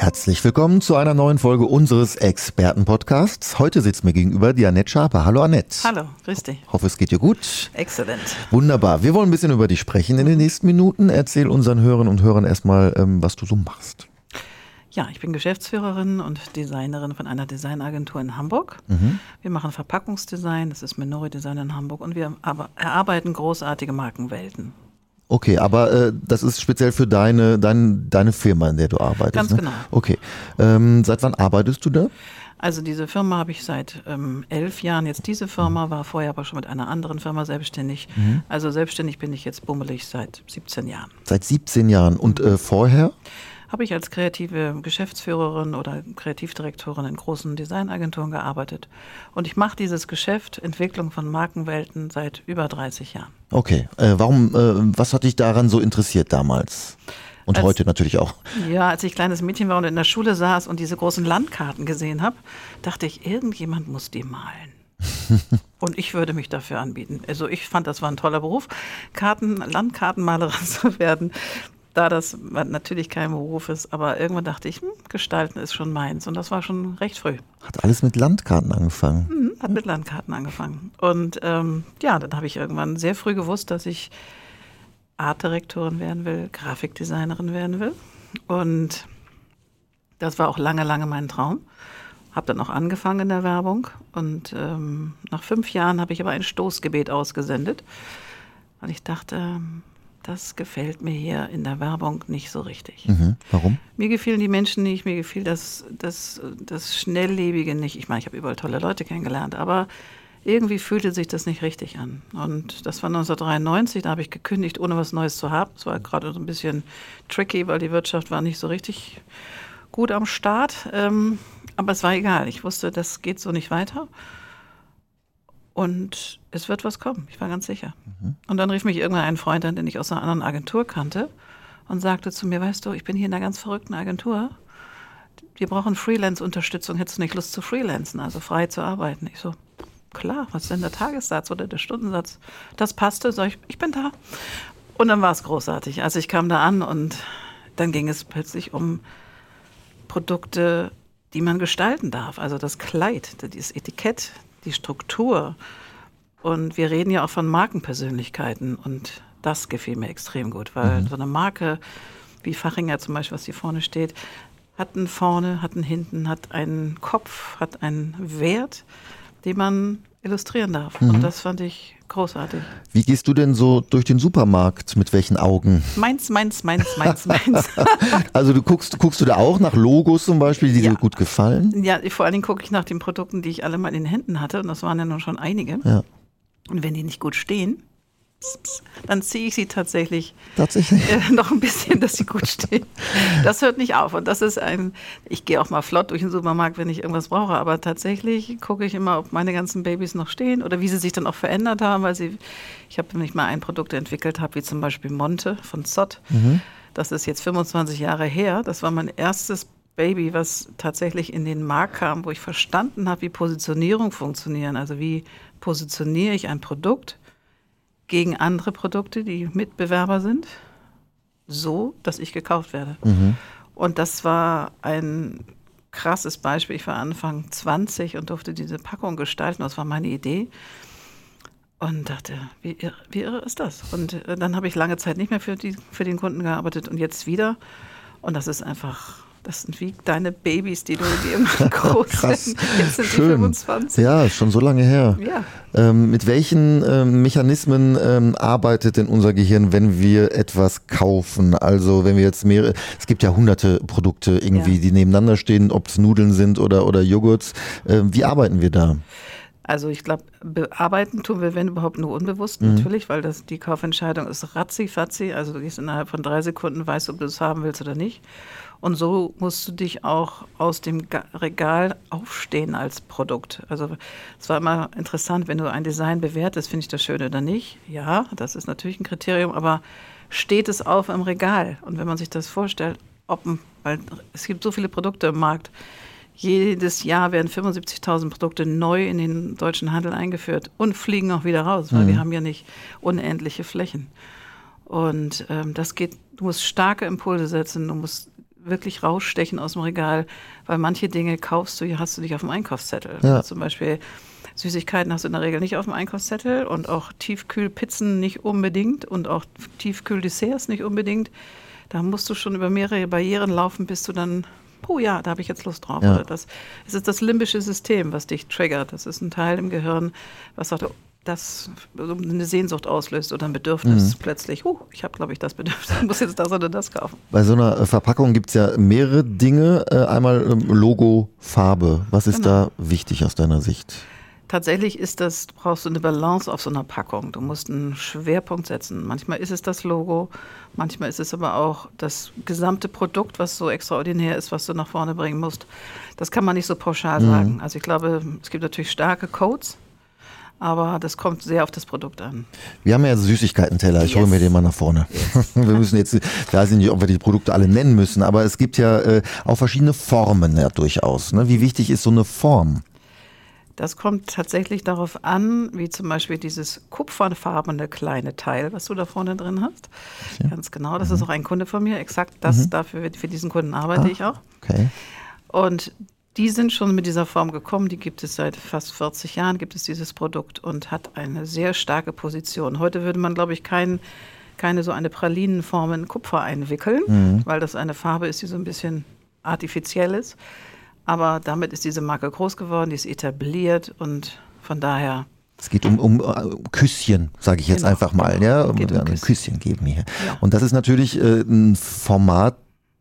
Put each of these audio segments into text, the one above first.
Herzlich willkommen zu einer neuen Folge unseres Expertenpodcasts. Heute sitzt mir gegenüber die Annette Schaper. Hallo Annette. Hallo, grüß dich. Hoffe, es geht dir gut. Exzellent. Wunderbar. Wir wollen ein bisschen über dich sprechen in den nächsten Minuten. Erzähl unseren Hörern und Hörern erstmal, ähm, was du so machst. Ja, ich bin Geschäftsführerin und Designerin von einer Designagentur in Hamburg. Mhm. Wir machen Verpackungsdesign, das ist Minori Design in Hamburg und wir erarbeiten großartige Markenwelten. Okay, aber äh, das ist speziell für deine, dein, deine Firma, in der du arbeitest. Ganz ne? genau. Okay. Ähm, seit wann arbeitest du da? Also diese Firma habe ich seit ähm, elf Jahren. Jetzt diese Firma war vorher aber schon mit einer anderen Firma selbstständig. Mhm. Also selbstständig bin ich jetzt bummelig seit 17 Jahren. Seit 17 Jahren. Und äh, vorher? Habe ich als kreative Geschäftsführerin oder Kreativdirektorin in großen Designagenturen gearbeitet. Und ich mache dieses Geschäft, Entwicklung von Markenwelten, seit über 30 Jahren. Okay. Äh, warum, äh, was hat dich daran so interessiert damals? Und Als- heute natürlich auch. Ja, als ich kleines Mädchen war und in der Schule saß und diese großen Landkarten gesehen habe, dachte ich, irgendjemand muss die malen. und ich würde mich dafür anbieten. Also ich fand, das war ein toller Beruf, Karten, Landkartenmalerin zu werden. Da das natürlich kein Beruf ist, aber irgendwann dachte ich, hm, Gestalten ist schon meins. Und das war schon recht früh. Hat alles mit Landkarten angefangen. Mhm, Hat mit Landkarten angefangen. Und ähm, ja, dann habe ich irgendwann sehr früh gewusst, dass ich Artdirektorin werden will, Grafikdesignerin werden will. Und das war auch lange, lange mein Traum. Habe dann auch angefangen in der Werbung. Und ähm, nach fünf Jahren habe ich aber ein Stoßgebet ausgesendet. Und ich dachte, ähm, das gefällt mir hier in der Werbung nicht so richtig. Mhm. Warum? Mir gefielen die Menschen nicht, mir gefiel das, das, das Schnelllebige nicht. Ich meine, ich habe überall tolle Leute kennengelernt, aber irgendwie fühlte sich das nicht richtig an. Und das war 1993, da habe ich gekündigt, ohne was Neues zu haben. Es war gerade so ein bisschen tricky, weil die Wirtschaft war nicht so richtig gut am Start. Ähm, aber es war egal. Ich wusste, das geht so nicht weiter. Und es wird was kommen, ich war ganz sicher. Und dann rief mich irgendwann ein Freund an, den ich aus einer anderen Agentur kannte und sagte zu mir, weißt du, ich bin hier in einer ganz verrückten Agentur. Wir brauchen Freelance-Unterstützung. Hättest du nicht Lust zu freelancen, also frei zu arbeiten? Ich so, klar, was ist denn der Tagessatz oder der Stundensatz? Das passte, sag ich, ich bin da. Und dann war es großartig. Also ich kam da an und dann ging es plötzlich um Produkte, die man gestalten darf. Also das Kleid, das Etikett, die Struktur. Und wir reden ja auch von Markenpersönlichkeiten und das gefiel mir extrem gut, weil so eine Marke wie Fachinger zum Beispiel, was hier vorne steht, hat einen vorne, hat einen hinten, hat einen Kopf, hat einen Wert, den man illustrieren darf. Und das fand ich großartig. Wie gehst du denn so durch den Supermarkt? Mit welchen Augen? Meins, meins, meins, meins, meins. Also du guckst, guckst du da auch nach Logos zum Beispiel, die Ja. dir gut gefallen? Ja, vor allen Dingen gucke ich nach den Produkten, die ich alle mal in den Händen hatte. Und das waren ja nun schon einige. Ja, Und wenn die nicht gut stehen, dann ziehe ich sie tatsächlich tatsächlich. äh, noch ein bisschen, dass sie gut stehen. Das hört nicht auf. Und das ist ein, ich gehe auch mal flott durch den Supermarkt, wenn ich irgendwas brauche. Aber tatsächlich gucke ich immer, ob meine ganzen Babys noch stehen oder wie sie sich dann auch verändert haben. Weil sie, ich habe nicht mal ein Produkt entwickelt habe, wie zum Beispiel Monte von Zott. Das ist jetzt 25 Jahre her. Das war mein erstes Baby, was tatsächlich in den Markt kam, wo ich verstanden habe, wie Positionierung funktionieren. Also wie positioniere ich ein Produkt gegen andere Produkte, die Mitbewerber sind, so, dass ich gekauft werde. Und das war ein krasses Beispiel. Ich war Anfang 20 und durfte diese Packung gestalten. Das war meine Idee. Und dachte, wie irre, wie irre ist das? Und äh, dann habe ich lange Zeit nicht mehr für, die, für den Kunden gearbeitet und jetzt wieder. Und das ist einfach, das sind wie deine Babys, die du die immer groß Krass. sind. Jetzt sind die Schön. 25. Ja, schon so lange her. Ja. Ähm, mit welchen ähm, Mechanismen ähm, arbeitet denn unser Gehirn, wenn wir etwas kaufen? Also wenn wir jetzt mehrere, es gibt ja hunderte Produkte irgendwie, Ja. die nebeneinander stehen, ob es Nudeln sind oder, oder Joghurts. Ähm, wie arbeiten wir da? Also ich glaube, bearbeiten tun wir, wenn überhaupt, nur unbewusst Mhm. natürlich, weil das, die Kaufentscheidung ist ratzi-fatzi. Also du gehst innerhalb von drei Sekunden, weißt, ob du es haben willst oder nicht. Und so musst du dich auch aus dem Ga- Regal aufstehen als Produkt. Also es war immer interessant, wenn du ein Design bewertest, finde ich das schön oder nicht. Ja, das ist natürlich ein Kriterium, aber steht es auf im Regal? Und wenn man sich das vorstellt, ob, weil es gibt so viele Produkte im Markt, jedes Jahr werden 75.000 Produkte neu in den deutschen Handel eingeführt und fliegen auch wieder raus, weil wir haben ja nicht unendliche Flächen. Und ähm, das geht, du musst starke Impulse setzen, du musst wirklich rausstechen aus dem Regal, weil manche Dinge kaufst du, hier hast du dich auf dem Einkaufszettel. Ja. Zum Beispiel Süßigkeiten hast du in der Regel nicht auf dem Einkaufszettel und auch Tiefkühlpizzen nicht unbedingt und auch Tiefkühldesserts nicht unbedingt. Da musst du schon über mehrere Barrieren laufen, bis du dann, oh ja, da habe ich jetzt Lust drauf. Ja. Oder das, es ist das limbische System, was dich triggert. Das ist ein Teil im Gehirn, was sagt, oh, das eine Sehnsucht auslöst oder ein Bedürfnis plötzlich. Uh, ich habe, glaube ich, das Bedürfnis, ich muss jetzt das oder das kaufen. Bei so einer äh, Verpackung gibt es ja mehrere Dinge. Äh, Einmal ähm, Logo, Farbe. Was ist Genau. da wichtig aus deiner Sicht? Tatsächlich ist das, brauchst du eine Balance auf so einer Packung. Du musst einen Schwerpunkt setzen. Manchmal ist es das Logo, manchmal ist es aber auch das gesamte Produkt, was so extraordinär ist, was du nach vorne bringen musst. Das kann man nicht so pauschal sagen. Also ich glaube, es gibt natürlich starke Codes, aber das kommt sehr auf das Produkt an. Wir haben ja Süßigkeiten-Teller. Ich Yes. hole mir den mal nach vorne. wir müssen jetzt, ich weiß nicht, ob wir die Produkte alle nennen müssen, aber es gibt ja äh, auch verschiedene Formen ja durchaus. Ne? Wie wichtig ist so eine Form? Das kommt tatsächlich darauf an, wie zum Beispiel dieses kupferfarbene kleine Teil, was du da vorne drin hast. Ganz genau, das ist auch ein Kunde von mir. Exakt das, dafür, für diesen Kunden arbeite ich auch. Okay. Und die sind schon mit dieser Form gekommen. Die gibt es seit fast 40 Jahren, gibt es dieses Produkt und hat eine sehr starke Position. Heute würde man, glaube ich, kein, keine so eine Pralinenform in Kupfer einwickeln, weil das eine Farbe ist, die so ein bisschen artifiziell ist. Aber damit ist diese Marke groß geworden, die ist etabliert und von daher Es geht um, um äh, Küsschen, sage ich jetzt Genau, einfach mal. genau. Ja? Um, um Küsschen. Küsschen geben hier. Ja. Und das ist natürlich äh, ein Format,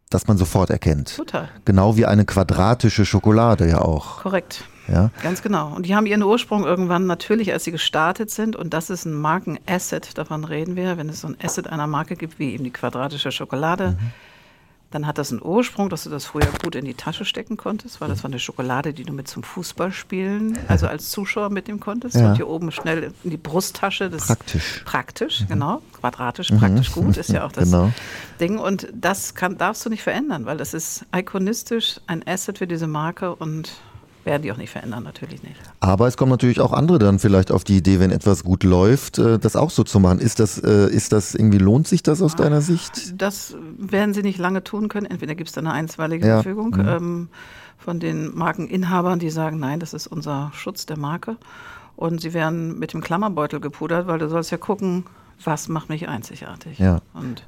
das man sofort erkennt. total Genau wie eine quadratische Schokolade ja auch. korrekt. Ja? Ganz genau. Und die haben ihren Ursprung irgendwann natürlich, als sie gestartet sind. Und das ist ein Markenasset, davon reden wir. Wenn es so ein Asset einer Marke gibt, wie eben die quadratische Schokolade, dann hat das einen Ursprung, dass du das früher gut in die Tasche stecken konntest, weil das war eine Schokolade, die du mit zum Fußballspielen, also als Zuschauer mitnehmen konntest. Ja. Und hier oben schnell in die Brusttasche. Das Praktisch. Praktisch, genau. Quadratisch, praktisch gut ist ja auch das Genau. Ding. Und das kann, darfst du nicht verändern, weil das ist ikonistisch, ein Asset für diese Marke und werden die auch nicht verändern, natürlich nicht. Aber es kommen natürlich auch andere dann vielleicht auf die Idee, wenn etwas gut läuft, äh, das auch so zu machen. Ist das, äh, ist das irgendwie, lohnt sich das aus deiner Sicht? Das werden sie nicht lange tun können. Entweder gibt es da eine einstweilige Ja. Verfügung ähm, von den Markeninhabern, die sagen, nein, das ist unser Schutz der Marke. Und sie werden mit dem Klammerbeutel gepudert, weil du sollst ja gucken, was macht mich einzigartig. Ja. Und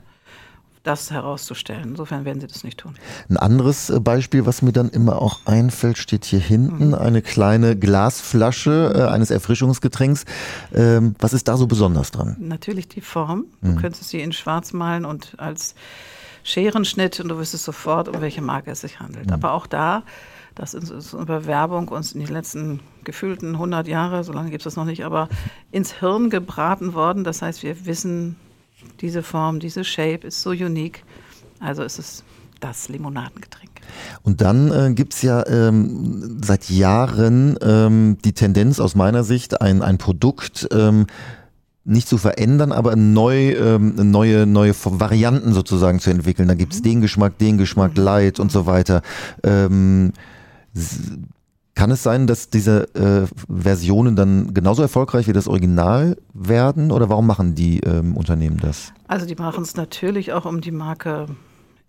das herauszustellen. Insofern werden sie das nicht tun. Ein anderes äh, Beispiel, was mir dann immer auch einfällt, steht hier hinten. Eine kleine Glasflasche äh, eines Erfrischungsgetränks. Ähm, was ist da so besonders dran? Natürlich die Form. Du könntest sie in schwarz malen und als Scherenschnitt und du wüsstest sofort, um welche Marke es sich handelt. Aber auch da, das ist über Werbung uns in den letzten gefühlten 100 Jahre, so lange gibt es das noch nicht, aber ins Hirn gebraten worden. Das heißt, wir wissen, diese Form, diese Shape ist so unique. Also ist es das Limonadengetränk. Und dann äh, gibt's ja ähm, seit Jahren ähm, die Tendenz aus meiner Sicht, ein, ein Produkt ähm, nicht zu verändern, aber neu, ähm, neue, neue Varianten sozusagen zu entwickeln. Da gibt's den Geschmack, den Geschmack, Light und so weiter. Kann es sein, dass diese äh, Versionen dann genauso erfolgreich wie das Original werden? Oder warum machen die ähm, Unternehmen das? Also die machen es natürlich auch, um die Marke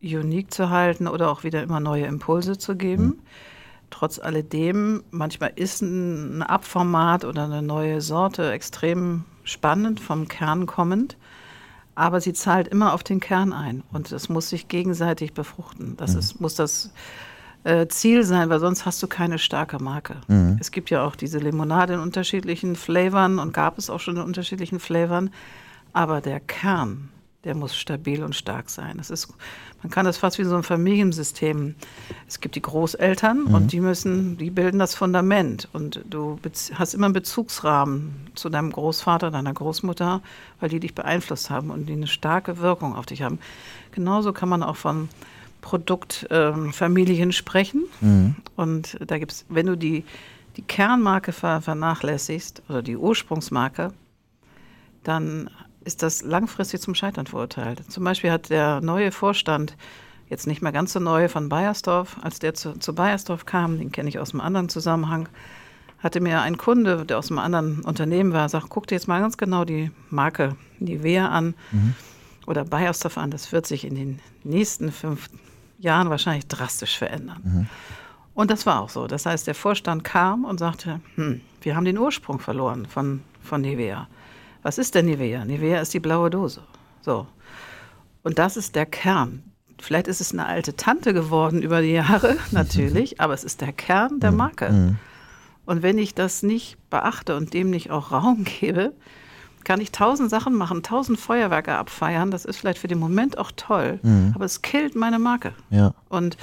unique zu halten oder auch wieder immer neue Impulse zu geben. Trotz alledem, manchmal ist ein Abformat oder eine neue Sorte extrem spannend, vom Kern kommend. Aber sie zahlt immer auf den Kern ein und das muss sich gegenseitig befruchten. Das ist, muss das äh, Ziel sein, weil sonst hast du keine starke Marke. Es gibt ja auch diese Limonade in unterschiedlichen Flavern und gab es auch schon in unterschiedlichen Flavern. Aber der Kern der muss stabil und stark sein. Das ist, man kann das fast wie so ein Familiensystem. Es gibt die Großeltern mhm. und die müssen, die bilden das Fundament. Und du hast immer einen Bezugsrahmen zu deinem Großvater, deiner Großmutter, weil die dich beeinflusst haben und die eine starke Wirkung auf dich haben. Genauso kann man auch von Produktfamilien ähm, sprechen. Mhm. Und da gibt es, wenn du die, die Kernmarke vernachlässigst oder die Ursprungsmarke, dann ist das langfristig zum Scheitern verurteilt. Zum Beispiel hat der neue Vorstand, jetzt nicht mehr ganz so neu, von Bayersdorf, als der zu, zu Bayersdorf kam, den kenne ich aus einem anderen Zusammenhang, hatte mir ein Kunde, der aus einem anderen Unternehmen war, sagt, guck dir jetzt mal ganz genau die Marke Nivea an mhm. oder Bayersdorf an. Das wird sich in den nächsten fünf Jahren wahrscheinlich drastisch verändern. Mhm. Und das war auch so. Das heißt, der Vorstand kam und sagte, hm, wir haben den Ursprung verloren von, von Nivea. Was ist denn Nivea? Nivea ist die blaue Dose. So. Und das ist der Kern. Vielleicht ist es eine alte Tante geworden über die Jahre, natürlich, aber es ist der Kern der mhm. Marke. Mhm. Und wenn ich das nicht beachte und dem nicht auch Raum gebe, kann ich tausend Sachen machen, tausend Feuerwerke abfeiern. Das ist vielleicht für den Moment auch toll, mhm. aber es killt meine Marke. Ja. Und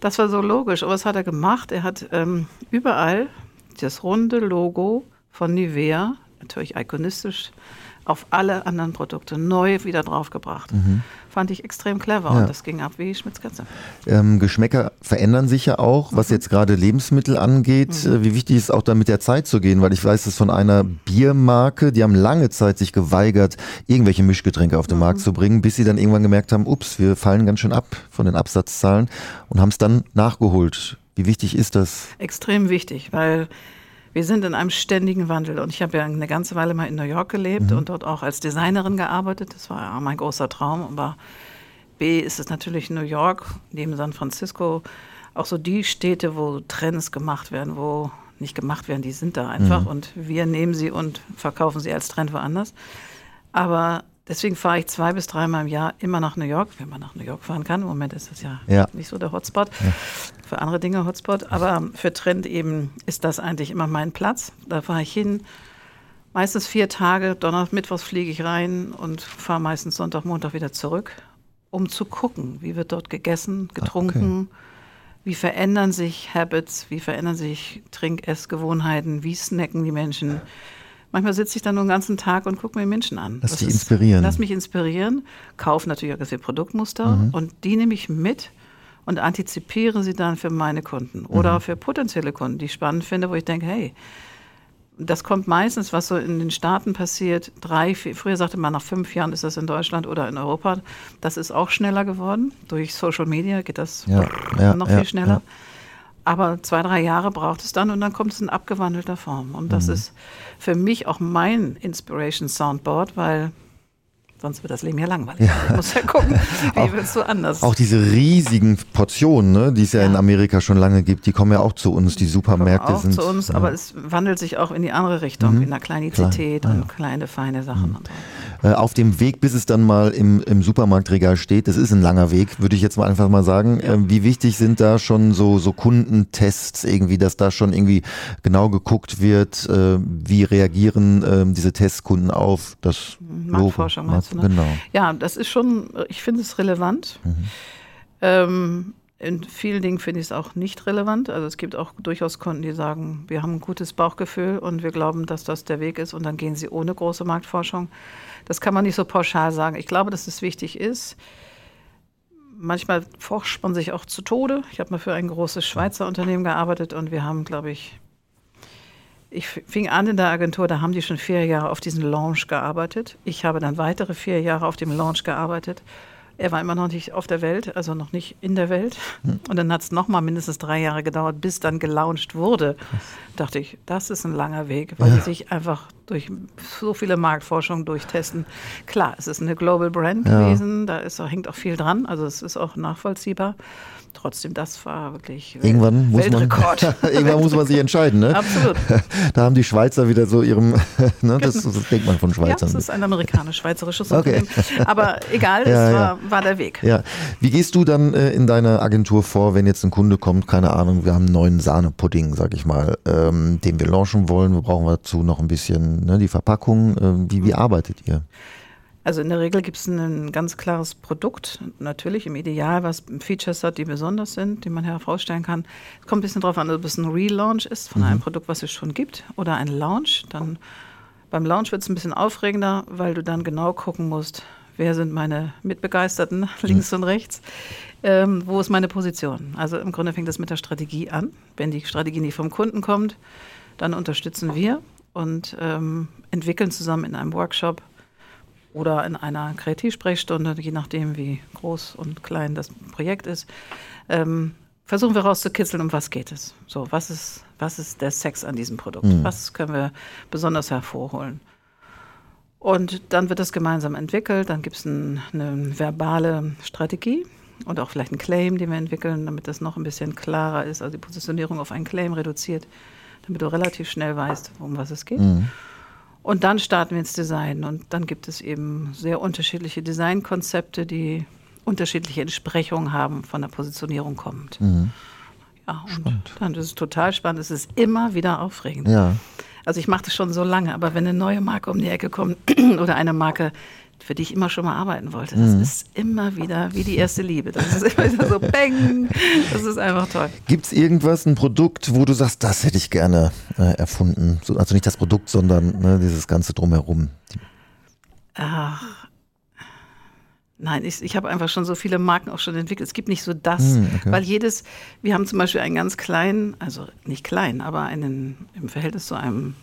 das war so logisch. Aber was hat er gemacht? Er hat ähm, überall das runde Logo von Nivea natürlich ikonistisch auf alle anderen Produkte neu wieder draufgebracht. Mhm. Fand ich extrem clever ja. und das ging ab wie Schmitzkatze. Ähm, Geschmäcker verändern sich ja auch, was mhm. jetzt gerade Lebensmittel angeht. Mhm. Äh, wie wichtig ist auch da mit der Zeit zu gehen, weil ich weiß es von einer Biermarke, die haben lange Zeit sich geweigert, irgendwelche Mischgetränke auf den Markt mhm. zu bringen, bis sie dann irgendwann gemerkt haben, ups, wir fallen ganz schön ab von den Absatzzahlen und haben es dann nachgeholt. Wie wichtig ist das? Extrem wichtig, weil wir sind in einem ständigen Wandel. Und ich habe ja eine ganze Weile mal in New York gelebt mhm. und dort auch als Designerin gearbeitet. Das war ja mein großer Traum. Aber B ist es natürlich New York, neben San Francisco, auch so die Städte, wo Trends gemacht werden, wo nicht gemacht werden, die sind da einfach. Mhm. Und wir nehmen sie und verkaufen sie als Trend woanders. Aber Deswegen fahre ich zwei bis dreimal im Jahr immer nach New York, wenn man nach New York fahren kann. Im Moment ist das ja, ja. nicht so der Hotspot. Ja. Für andere Dinge Hotspot. Aber für Trend eben ist das eigentlich immer mein Platz. Da fahre ich hin. Meistens vier Tage. Donnerstag, Mittwochs fliege ich rein und fahre meistens Sonntag, Montag wieder zurück, um zu gucken, wie wird dort gegessen, getrunken. Ah, okay. Wie verändern sich Habits, wie verändern sich Trink-Essgewohnheiten, wie snacken die Menschen, Manchmal sitze ich dann nur den ganzen Tag und gucke mir Menschen an. Lass dich inspirieren. Lass mich inspirieren, kaufe natürlich auch das Produktmuster mhm. und die nehme ich mit und antizipiere sie dann für meine Kunden oder mhm. für potenzielle Kunden, die ich spannend finde, wo ich denke, hey, das kommt meistens, was so in den Staaten passiert, drei, vier, früher sagte man, nach fünf Jahren ist das in Deutschland oder in Europa. Das ist auch schneller geworden. Durch Social Media geht das ja, ja, noch ja, viel schneller. Aber zwei, drei Jahre braucht es dann und dann kommt es in abgewandelter Form. Und das mhm. ist für mich auch mein Inspiration Soundboard, weil Sonst wird das Leben ja langweilig. Ja. Ich muss ja gucken, wie willst du anders? Auch diese riesigen Portionen, ne, die es ja, ja, in Amerika schon lange gibt, die kommen ja auch zu uns. Die Supermärkte auch sind. zu uns, ja. aber es wandelt sich auch in die andere Richtung, mhm. in der Kleinität Klar. und kleine, feine Sachen. Mhm. So. Äh, auf dem Weg, bis es dann mal im, im Supermarktregal steht. Das ist ein langer Weg, würde ich jetzt mal einfach mal sagen. Äh, wie wichtig sind da schon so, so Kundentests irgendwie, dass da schon irgendwie genau geguckt wird, äh, wie reagieren ähm, diese Testkunden auf das Marktforschung Logo? meinst ne? Genau. Ja, das ist schon, ich finde es relevant. Mhm. Ähm, in vielen Dingen finde ich es auch nicht relevant. Also es gibt auch durchaus Kunden, die sagen, wir haben ein gutes Bauchgefühl und wir glauben, dass das der Weg ist und dann gehen sie ohne große Marktforschung. Das kann man nicht so pauschal sagen. Ich glaube, dass es wichtig ist. Manchmal forscht man sich auch zu Tode. Ich habe mal für ein großes Schweizer Unternehmen gearbeitet und wir haben, glaube ich, ich fing an in der Agentur, da haben die schon vier Jahre auf diesen Launch gearbeitet. Ich habe dann weitere vier Jahre auf dem Launch gearbeitet. Er war immer noch nicht auf der Welt, also noch nicht in der Welt. Hm. Und dann hat es nochmal mindestens drei Jahre gedauert, bis dann gelauncht wurde. Dachte ich, das ist ein langer Weg, weil ja. die sich einfach durch so viele Marktforschungen durchtesten. Klar, es ist eine Global Brand ja. gewesen, da ist, hängt auch viel dran, also es ist auch nachvollziehbar trotzdem, das war wirklich irgendwann muss Weltrekord. Man, irgendwann muss man sich entscheiden. Ne? Absolut. Da haben die Schweizer wieder so ihrem, ne, das, das denkt man von Schweizern. Ja, das ist ein amerikanisch-schweizerisches Unternehmen. Okay. Aber egal, ja, es war, ja. war, der Weg. Ja. Wie gehst du dann äh, in deiner Agentur vor, wenn jetzt ein Kunde kommt, keine Ahnung, wir haben einen neuen Sahnepudding, sag ich mal, ähm, den wir launchen wollen, wir brauchen dazu noch ein bisschen ne, die Verpackung. Äh, wie, wie mhm. arbeitet ihr? Also in der Regel gibt es ein ganz klares Produkt, natürlich im Ideal, was Features hat, die besonders sind, die man herausstellen kann. Es kommt ein bisschen darauf an, ob es ein Relaunch ist von mhm. einem Produkt, was es schon gibt, oder ein Launch. Dann beim Launch wird es ein bisschen aufregender, weil du dann genau gucken musst, wer sind meine Mitbegeisterten links mhm. und rechts, ähm, wo ist meine Position. Also im Grunde fängt das mit der Strategie an. Wenn die Strategie nicht vom Kunden kommt, dann unterstützen wir und ähm, entwickeln zusammen in einem Workshop oder in einer Kreativsprechstunde, je nachdem, wie groß und klein das Projekt ist, ähm, versuchen wir rauszukitzeln, um was geht es. So, was ist, was ist der Sex an diesem Produkt? Mhm. Was können wir besonders hervorholen? Und dann wird das gemeinsam entwickelt, dann gibt es ein, eine verbale Strategie und auch vielleicht einen Claim, den wir entwickeln, damit das noch ein bisschen klarer ist, also die Positionierung auf einen Claim reduziert, damit du relativ schnell weißt, um was es geht. Mhm. Und dann starten wir ins Design. Und dann gibt es eben sehr unterschiedliche Designkonzepte, die unterschiedliche Entsprechungen haben, von der Positionierung kommt. Mhm. Ja, und spannend. dann ist es total spannend. Es ist immer wieder aufregend. Ja. Also ich mache das schon so lange, aber wenn eine neue Marke um die Ecke kommt oder eine Marke, für die ich immer schon mal arbeiten wollte. Das mhm. ist immer wieder wie die erste Liebe. Das ist immer wieder so bang. Das ist einfach toll. Gibt es irgendwas, ein Produkt, wo du sagst, das hätte ich gerne äh, erfunden? So, also nicht das Produkt, sondern ne, dieses Ganze drumherum. Ach. Nein, ich, ich habe einfach schon so viele Marken auch schon entwickelt. Es gibt nicht so das, mm, okay. weil jedes, wir haben zum Beispiel einen ganz kleinen, also nicht klein, aber einen im Verhältnis zu einem,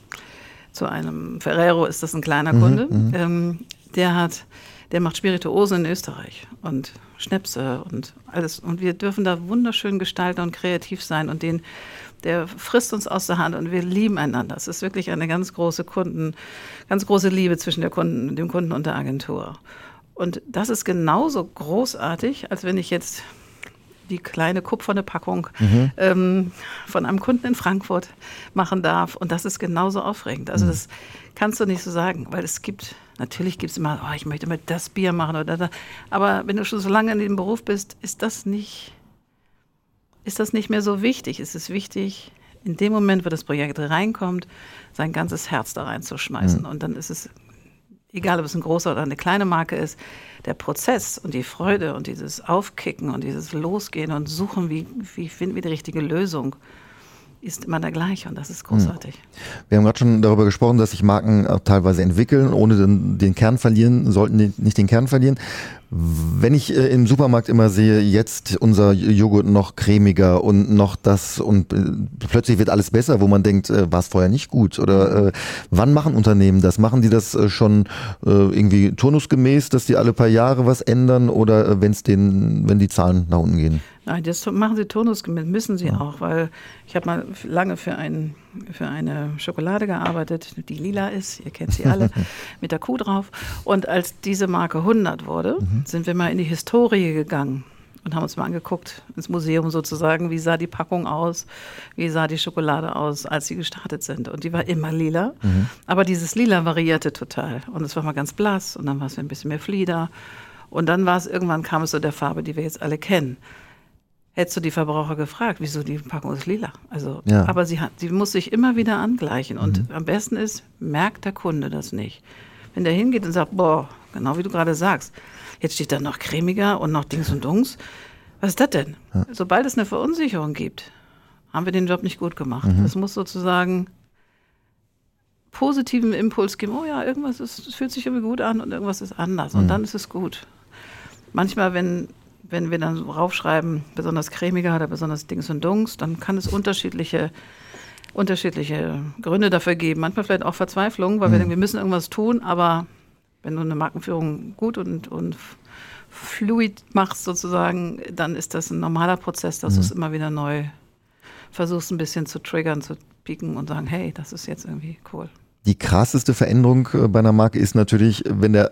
zu einem Ferrero ist das ein kleiner mhm, Kunde. Mhm, ähm, der hat, der macht Spirituose in Österreich und Schnäpse und alles. Und wir dürfen da wunderschön gestalten und kreativ sein und den, der frisst uns aus der Hand und wir lieben einander. Es ist wirklich eine ganz große Kunden, ganz große Liebe zwischen der Kunden, dem Kunden und der Agentur. Und das ist genauso großartig, als wenn ich jetzt die kleine kupferne Packung mhm. ähm, von einem Kunden in Frankfurt machen darf. Und das ist genauso aufregend. Also mhm. das kannst du nicht so sagen, weil es gibt, natürlich gibt es immer, oh, ich möchte mal das Bier machen oder das. Aber wenn du schon so lange in dem Beruf bist, ist das nicht, ist das nicht mehr so wichtig. Es ist wichtig, in dem Moment, wo das Projekt reinkommt, sein ganzes Herz da reinzuschmeißen. Mhm. Und dann ist es egal ob es eine große oder eine kleine Marke ist, der Prozess und die Freude und dieses Aufkicken und dieses Losgehen und Suchen, wie, wie finden wir die richtige Lösung, ist immer der gleiche und das ist großartig. Wir haben gerade schon darüber gesprochen, dass sich Marken auch teilweise entwickeln, ohne den, den Kern verlieren, sollten nicht den Kern verlieren. Wenn ich äh, im Supermarkt immer sehe, jetzt unser Joghurt noch cremiger und noch das und äh, plötzlich wird alles besser, wo man denkt, äh, war es vorher nicht gut? Oder äh, wann machen Unternehmen das? Machen die das äh, schon äh, irgendwie turnusgemäß, dass die alle paar Jahre was ändern oder äh, wenn's den, wenn die Zahlen nach unten gehen? Nein, das machen sie turnusgemäß, müssen sie ja. auch, weil ich habe mal lange für, ein, für eine Schokolade gearbeitet, die lila ist, ihr kennt sie alle, mit der Kuh drauf. Und als diese Marke 100 wurde, mhm. sind wir mal in die Historie gegangen und haben uns mal angeguckt, ins Museum sozusagen, wie sah die Packung aus, wie sah die Schokolade aus, als sie gestartet sind. Und die war immer lila, mhm. aber dieses Lila variierte total. Und es war mal ganz blass und dann war es ein bisschen mehr Flieder. Und dann war es irgendwann kam es so der Farbe, die wir jetzt alle kennen hättest du die Verbraucher gefragt, wieso die Packung ist lila. Also, ja. aber sie, hat, sie muss sich immer wieder angleichen. Und mhm. am besten ist, merkt der Kunde das nicht. Wenn der hingeht und sagt, boah, genau wie du gerade sagst, jetzt steht da noch cremiger und noch Dings und Dungs. Was ist das denn? Ja. Sobald es eine Verunsicherung gibt, haben wir den Job nicht gut gemacht. Mhm. Es muss sozusagen positiven Impuls geben, oh ja, irgendwas ist, fühlt sich irgendwie gut an und irgendwas ist anders. Mhm. Und dann ist es gut. Manchmal, wenn wenn wir dann so raufschreiben, besonders cremiger oder besonders Dings und Dungs, dann kann es unterschiedliche, unterschiedliche Gründe dafür geben. Manchmal vielleicht auch Verzweiflung, weil mhm. wir denken, wir müssen irgendwas tun, aber wenn du eine Markenführung gut und, und fluid machst sozusagen, dann ist das ein normaler Prozess, dass mhm. du es immer wieder neu versuchst, ein bisschen zu triggern, zu pieken und sagen, hey, das ist jetzt irgendwie cool. Die krasseste Veränderung äh, bei einer Marke ist natürlich, wenn der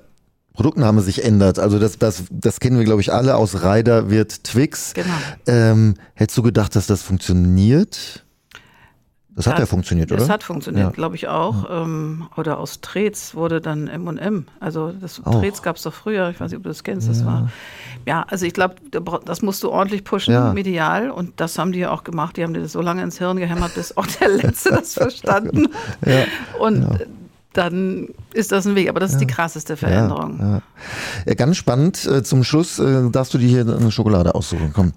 Produktname sich ändert. Also das, das, das kennen wir, glaube ich, alle. Aus Ryder wird Twix. Genau. Ähm, hättest du gedacht, dass das funktioniert? Das hat ja, funktioniert, oder? Das hat funktioniert, ja. glaube ich auch. Ja. Ähm, oder aus Trets wurde dann M&M. Also das auch. Trets gab es doch früher. Ich weiß nicht, ob du das kennst. Das war ja, also ich glaube, das musst du ordentlich pushen, medial. Und das haben die ja auch gemacht. Die haben dir das so lange ins Hirn gehämmert, bis auch der Letzte das verstanden. Und dann ist das ein Weg. Aber das ist die krasseste Veränderung. Ja, ja. Ganz spannend. Äh, zum Schluss äh, darfst du dir hier eine Schokolade aussuchen. Komm.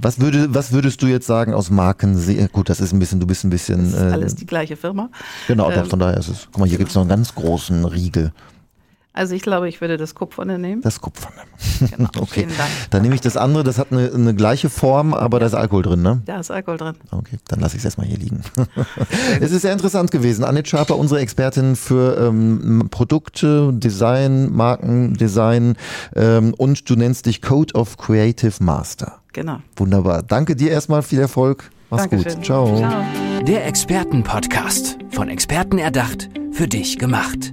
Was, würde, was würdest du jetzt sagen aus Marken? Gut, das ist ein bisschen, du bist ein bisschen. Das ist alles die gleiche Firma. Genau, ähm, von daher ist es. Guck mal, hier gibt es noch einen ganz großen Riegel. Also ich glaube, ich würde das Kupferne nehmen. Das Kupferne. Genau, okay. Vielen Dank. Dann nehme ich das andere, das hat eine, eine gleiche Form, aber ja. da ist Alkohol drin, ne? Da ist Alkohol drin. Okay, dann lasse ich es erstmal hier liegen. es ist sehr interessant gewesen. Annette Schaper, unsere Expertin für ähm, Produkte, Design, Markendesign ähm, und du nennst dich Code of Creative Master. Genau. Wunderbar. Danke dir erstmal, viel Erfolg. Mach's Dankeschön. gut. Ciao. Ciao. Der Expertenpodcast. Von Experten erdacht, für dich gemacht.